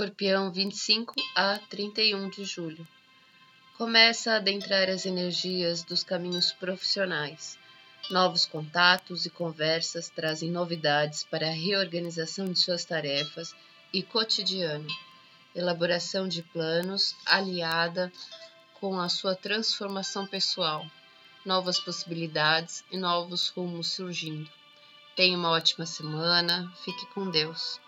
Escorpião 25 a 31 de julho. Começa a adentrar as energias dos caminhos profissionais. Novos contatos e conversas trazem novidades para a reorganização de suas tarefas e cotidiano. Elaboração de planos aliada com a sua transformação pessoal. Novas possibilidades e novos rumos surgindo. Tenha uma ótima semana. Fique com Deus.